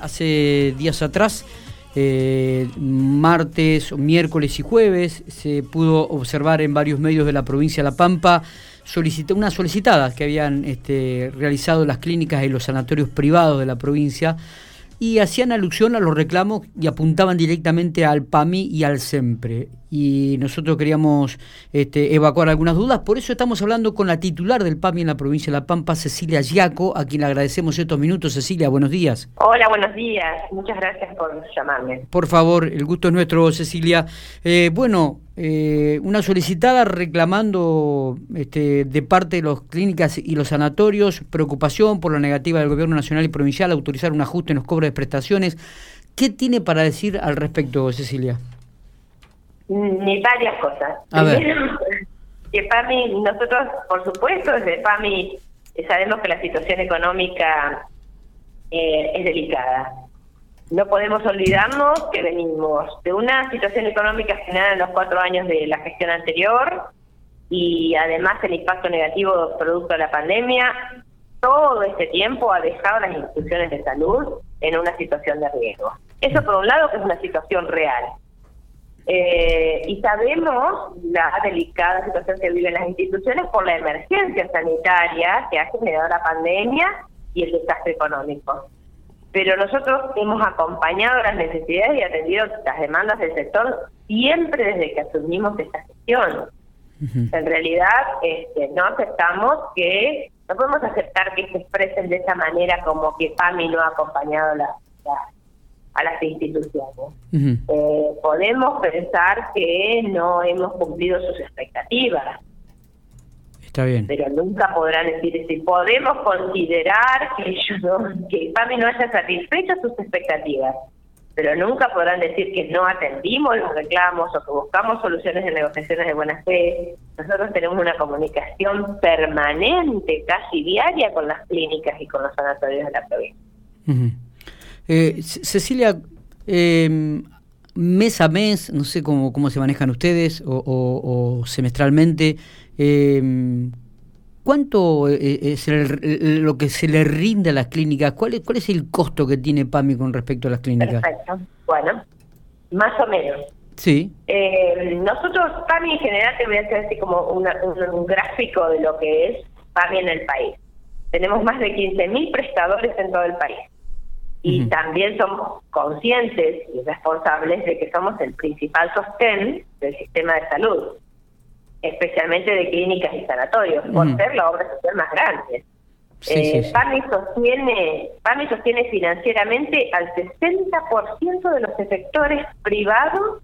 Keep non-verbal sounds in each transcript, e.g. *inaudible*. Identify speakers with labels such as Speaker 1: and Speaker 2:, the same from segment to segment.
Speaker 1: hace días atrás, eh, martes, miércoles y jueves, se pudo observar en varios medios de la provincia de La Pampa una solicitada que habían este, realizado las clínicas y los sanatorios privados de la provincia y hacían alusión a los reclamos y apuntaban directamente al PAMI y al SEMPRE. Y nosotros queríamos este, evacuar algunas dudas, por eso estamos hablando con la titular del PAMI en la provincia de La Pampa, Cecilia Giaco, a quien le agradecemos estos minutos. Cecilia, buenos días.
Speaker 2: Hola, buenos días. Muchas gracias por llamarme.
Speaker 1: Por favor, el gusto es nuestro, Cecilia. Eh, bueno, eh, una solicitada reclamando este, de parte de las clínicas y los sanatorios preocupación por la negativa del gobierno nacional y provincial a autorizar un ajuste en los cobros de prestaciones. ¿Qué tiene para decir al respecto, Cecilia?
Speaker 2: Ni varias cosas. A Primero, *laughs* que PAMI, nosotros, por supuesto, desde PAMI sabemos que la situación económica eh, es delicada no podemos olvidarnos que venimos de una situación económica generada en los cuatro años de la gestión anterior y además el impacto negativo producto de la pandemia. Todo este tiempo ha dejado a las instituciones de salud en una situación de riesgo. Eso por un lado que es una situación real. Eh, y sabemos la delicada situación que viven las instituciones por la emergencia sanitaria que ha generado la pandemia y el desastre económico pero nosotros hemos acompañado las necesidades y atendido las demandas del sector siempre desde que asumimos esta gestión. En realidad, este, no aceptamos que, no podemos aceptar que se expresen de esa manera como que PAMI no ha acompañado a las instituciones. Eh, podemos pensar que no hemos cumplido sus expectativas, pero nunca podrán decir si podemos considerar que ellos *laughs* no, que PAMI no haya satisfecho sus expectativas, pero nunca podrán decir que no atendimos los reclamos o que buscamos soluciones de negociaciones de buena fe. Nosotros tenemos una comunicación permanente, casi diaria, con las clínicas y con los sanatorios de la provincia.
Speaker 1: Eh, Cecilia, em, mes a mes, no sé cómo, cómo se manejan ustedes, o semestralmente, eh, ¿Cuánto eh, es lo que se le rinde a las clínicas? ¿Cuál es, ¿Cuál es el costo que tiene PAMI con respecto a las clínicas?
Speaker 2: Perfecto. Bueno, más o menos.
Speaker 1: Sí.
Speaker 2: Eh, nosotros, PAMI en general, te voy a hacer así como un, gráfico de lo que es PAMI en el país. Tenemos más de 15.000 prestadores en todo el país. Y también somos conscientes y responsables de que somos el principal sostén del sistema de salud especialmente de clínicas y sanatorios, por ser la obra social más grande. eh, PAMI, sostiene, PAMI sostiene financieramente al 60% de los efectores privados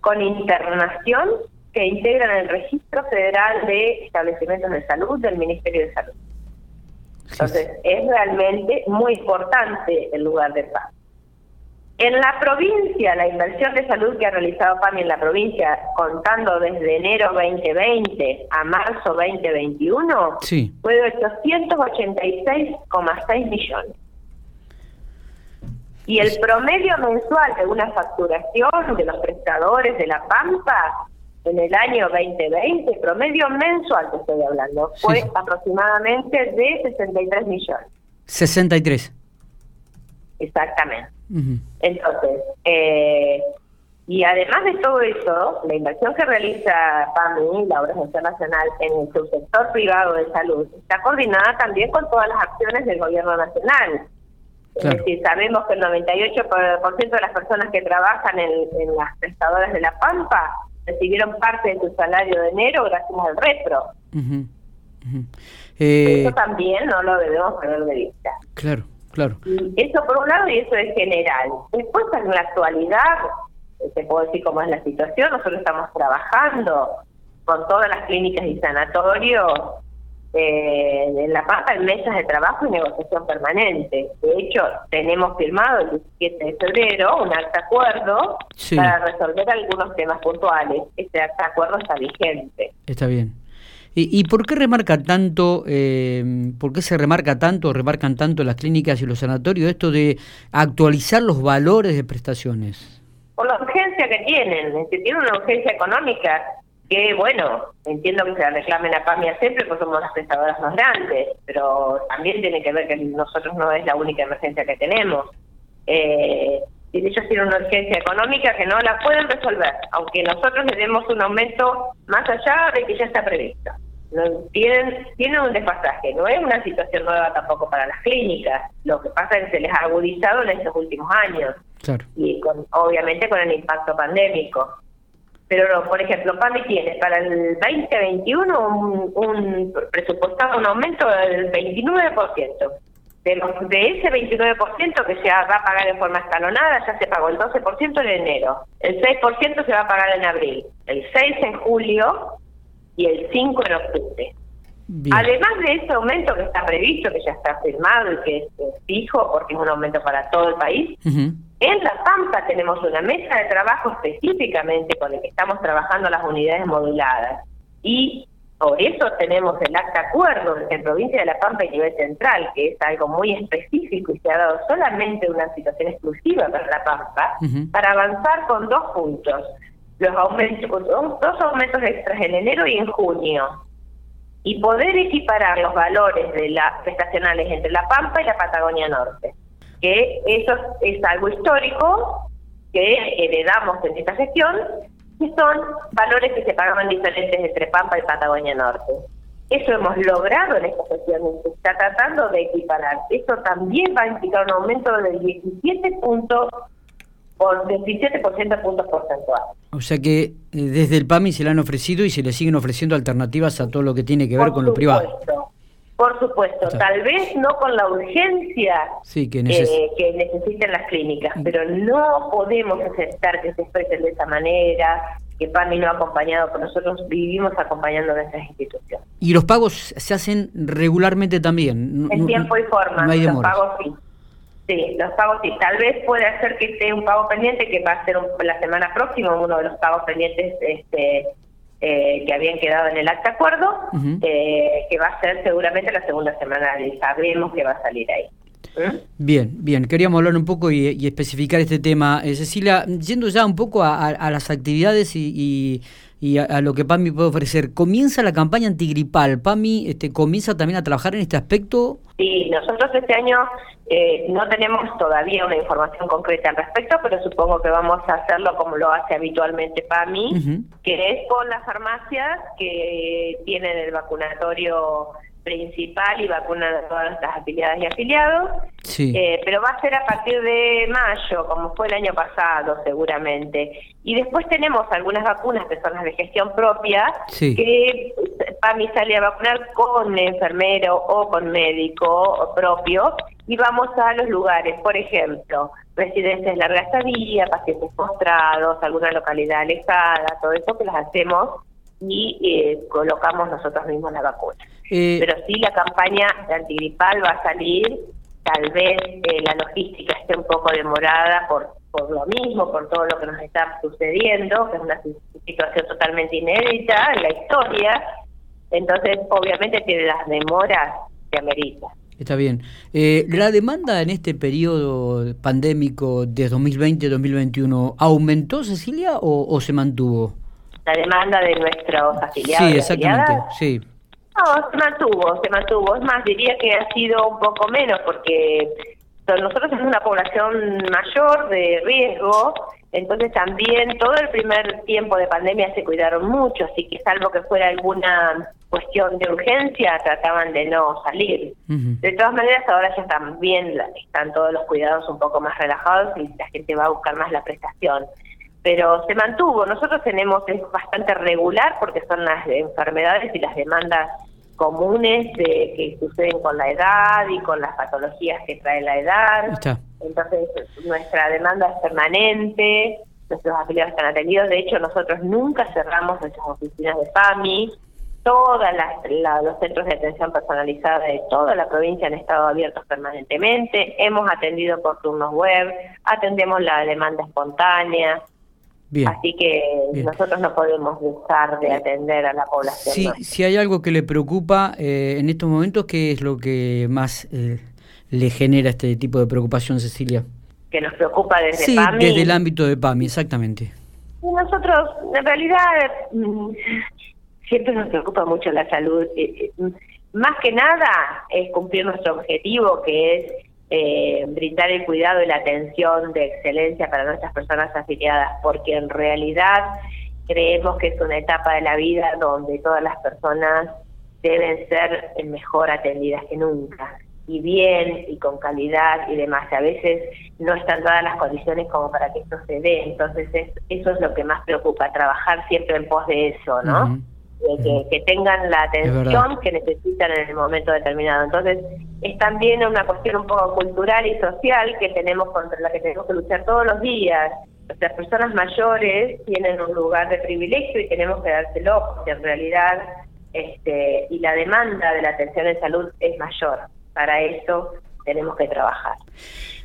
Speaker 2: con internación que integran el registro federal de establecimientos de salud del Ministerio de Salud. Entonces, es realmente muy importante el lugar de PAMI. En la provincia, la inversión de salud que ha realizado PAMI en la provincia, contando desde enero 2020 a marzo 2021, fue de 886,6 millones. Y el promedio mensual de una facturación de los prestadores de la Pampa en el año 2020, promedio mensual que estoy hablando, fue aproximadamente de 63 millones.
Speaker 1: 63.
Speaker 2: Exactamente. Entonces, eh, y además de todo eso, la inversión que realiza PAMI, la Obra Social Nacional, en el subsector privado de salud, está coordinada también con todas las acciones del gobierno nacional. Es decir, sabemos que el 98% de las personas que trabajan en, las prestadoras de La Pampa recibieron parte de su salario de enero gracias al repro. Eh, eso también no lo debemos perder de vista.
Speaker 1: Claro. Claro.
Speaker 2: Eso por un lado y eso es general. Después en la actualidad, te puedo decir cómo es la situación, nosotros estamos trabajando con todas las clínicas y sanatorios eh, en La Pampa en mesas de trabajo y negociación permanente. De hecho, tenemos firmado el 17 de febrero un acta acuerdo para resolver algunos temas puntuales. Este acta acuerdo está vigente.
Speaker 1: Está bien. ¿Y, por qué remarca tanto, eh, por qué se remarca tanto, remarcan tanto las clínicas y los sanatorios esto de actualizar los valores de prestaciones?
Speaker 2: Por la urgencia que tienen, que tienen una urgencia económica que, bueno, entiendo que se la reclamen a PAMIA siempre porque somos las prestadoras más grandes, pero también tiene que ver que nosotros no es la única emergencia que tenemos. Eh, y ellos tienen una urgencia económica que no la pueden resolver, aunque nosotros le demos un aumento más allá de que ya está previsto. No, tienen, tienen un desfasaje, no es una situación nueva tampoco para las clínicas, lo que pasa es que se les ha agudizado en estos últimos años, y con, obviamente con el impacto pandémico. Pero, no, por ejemplo, PAMI tiene para el 2021 un, un presupuestado un aumento del 29% de, los, de ese 29% que se va a pagar en forma escalonada, ya se pagó el 12% en enero, el 6% se va a pagar en abril, el 6 en julio y el 5 en octubre. Además de ese aumento que está previsto, que ya está firmado y que es, fijo, porque es un aumento para todo el país, en La Pampa tenemos una mesa de trabajo específicamente con el que estamos trabajando las unidades moduladas. Y por eso tenemos el acta acuerdo en provincia de La Pampa y nivel central, que es algo muy específico y se ha dado solamente una situación exclusiva para La Pampa, para avanzar con dos puntos. Los aumentos, dos aumentos extras en enero y en junio. Y poder equiparar los valores de las prestacionales entre La Pampa y la Patagonia Norte. Que eso es algo histórico que heredamos en esta gestión y son valores que se pagaban diferentes entre Pampa y Patagonia Norte. Eso hemos logrado en esta sesión, se está tratando de equiparar. Eso también va a implicar un aumento del 17 puntos por 17% de puntos porcentuales.
Speaker 1: O sea que eh, desde el PAMI se le han ofrecido y se le siguen ofreciendo alternativas a todo lo que tiene que ver con lo privado.
Speaker 2: Por supuesto, tal vez no con la urgencia que, eh, que, necesiten las clínicas, pero no podemos aceptar que se expresen de esa manera, que PAMI no ha acompañado, pero nosotros vivimos acompañando a nuestras instituciones.
Speaker 1: ¿Y los pagos se hacen regularmente también?
Speaker 2: En tiempo y forma, los pagos sí. Sí, los pagos sí. Tal vez puede ser que esté un pago pendiente, que va a ser la semana próxima, uno de los pagos pendientes este, eh, que habían quedado en el acta acuerdo, eh, que va a ser seguramente la segunda semana y sabemos que va a salir ahí.
Speaker 1: ¿Mm? Bien, bien. Queríamos hablar un poco y, especificar este tema. Eh, Cecilia, yendo ya un poco a, las actividades y, a, lo que PAMI puede ofrecer, ¿comienza la campaña antigripal? ¿PAMI este, comienza también a trabajar en este aspecto?
Speaker 2: Sí, nosotros este año eh, no tenemos todavía una información concreta al respecto, pero supongo que vamos a hacerlo como lo hace habitualmente PAMI, que es con las farmacias que tienen el vacunatorio principal y vacunan a todas las afiliadas y afiliados. Eh, pero va a ser a partir de mayo, como fue el año pasado, seguramente. Y después tenemos algunas vacunas que son las de gestión propia, que PAMI sale a vacunar con enfermero o con médico propio y vamos a los lugares, por ejemplo, residencias de larga estadía, pacientes postrados, alguna localidad alejada, todo eso que las hacemos y eh, colocamos nosotros mismos la vacuna. Eh, Pero sí, la campaña de antigripal va a salir, tal vez eh, la logística esté un poco demorada por, por lo mismo, por todo lo que nos está sucediendo, que es una situación totalmente inédita en la historia. Entonces, obviamente tiene las demoras que amerita.
Speaker 1: Está bien. Eh, ¿La demanda en este periodo pandémico de 2020-2021 aumentó, Cecilia, o, se mantuvo?
Speaker 2: La demanda de nuestros afiliados.
Speaker 1: Sí, exactamente, sí.
Speaker 2: No, se mantuvo, se mantuvo. Es más, diría que ha sido un poco menos porque nosotros somos una población mayor de riesgo, entonces también todo el primer tiempo de pandemia se cuidaron mucho, así que salvo que fuera alguna cuestión de urgencia, trataban de no salir. De todas maneras, ahora ya bien, están todos los cuidados un poco más relajados y la gente va a buscar más la prestación. Pero se mantuvo. Nosotros tenemos, es bastante regular porque son las enfermedades y las demandas comunes de, que suceden con la edad y con las patologías que trae la edad. Entonces, nuestra demanda es permanente, nuestros afiliados están atendidos. De hecho, nosotros nunca cerramos nuestras oficinas de PAMI todos los centros de atención personalizada de toda la provincia han estado abiertos permanentemente, hemos atendido por turnos web, atendemos la demanda espontánea, Así que nosotros no podemos dejar de atender a la población.
Speaker 1: Sí, si hay algo que le preocupa eh, en estos momentos, ¿qué es lo que más eh, le genera este tipo de preocupación, Cecilia?
Speaker 2: Que nos preocupa desde
Speaker 1: sí, desde el ámbito de PAMI, exactamente.
Speaker 2: Nosotros, en realidad, mm, siempre nos preocupa mucho la salud. Eh, eh, más que nada es cumplir nuestro objetivo, que es eh, brindar el cuidado y la atención de excelencia para nuestras personas afiliadas, porque en realidad creemos que es una etapa de la vida donde todas las personas deben ser mejor atendidas que nunca y bien y con calidad y demás. A veces no están dadas las condiciones como para que esto se dé, entonces eso es lo que más preocupa, trabajar siempre en pos de eso, ¿no? Que, tengan la atención que necesitan en el momento determinado. Entonces, es también una cuestión un poco cultural y social que tenemos contra la que tenemos que luchar todos los días. Las personas mayores tienen un lugar de privilegio y tenemos que dárselo, porque en realidad este, y la demanda de la atención en salud es mayor. Para eso tenemos que trabajar.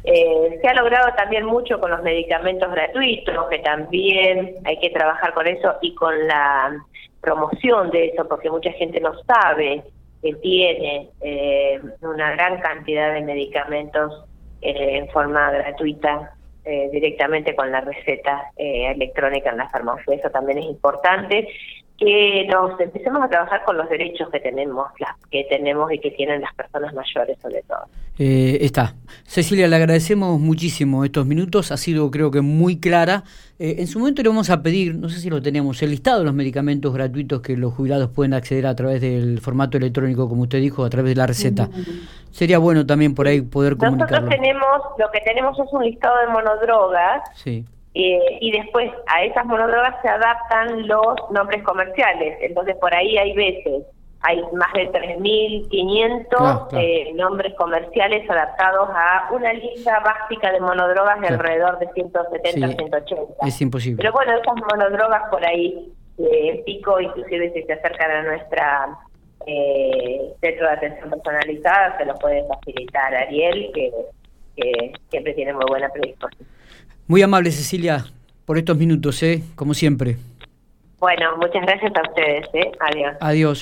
Speaker 2: Eh, se ha logrado también mucho con los medicamentos gratuitos, que también hay que trabajar con eso y con la promoción de eso, porque mucha gente no sabe que tiene eh, una gran cantidad de medicamentos eh, en forma gratuita directamente con la receta electrónica en la farmacia. Eso también es importante que nos empecemos a trabajar con los derechos que tenemos, las que tenemos y que tienen las personas mayores sobre todo.
Speaker 1: Eh, está. Cecilia, le agradecemos muchísimo estos minutos, ha sido creo que muy clara. Eh, en su momento le vamos a pedir, no sé si lo tenemos, el listado de los medicamentos gratuitos que los jubilados pueden acceder a través del formato electrónico, como usted dijo, a través de la receta. Sería bueno también por ahí poder comunicarlo.
Speaker 2: Nosotros tenemos, lo que tenemos es un listado de monodrogas. Sí eh, y después a esas monodrogas se adaptan los nombres comerciales. Entonces por ahí hay veces, hay más de 3.500 eh, nombres comerciales adaptados a una lista básica de monodrogas de alrededor de 170, 180.
Speaker 1: Es imposible.
Speaker 2: Pero bueno, esas monodrogas por ahí, eh, pico, inclusive si se acercan a nuestra eh, centro de atención personalizada, se lo puede facilitar Ariel, que, que siempre tiene muy buena predisposición.
Speaker 1: Muy amable, Cecilia, por estos minutos, ¿eh? como siempre.
Speaker 2: Bueno, muchas gracias a ustedes. ¿eh? Adiós.
Speaker 1: Adiós.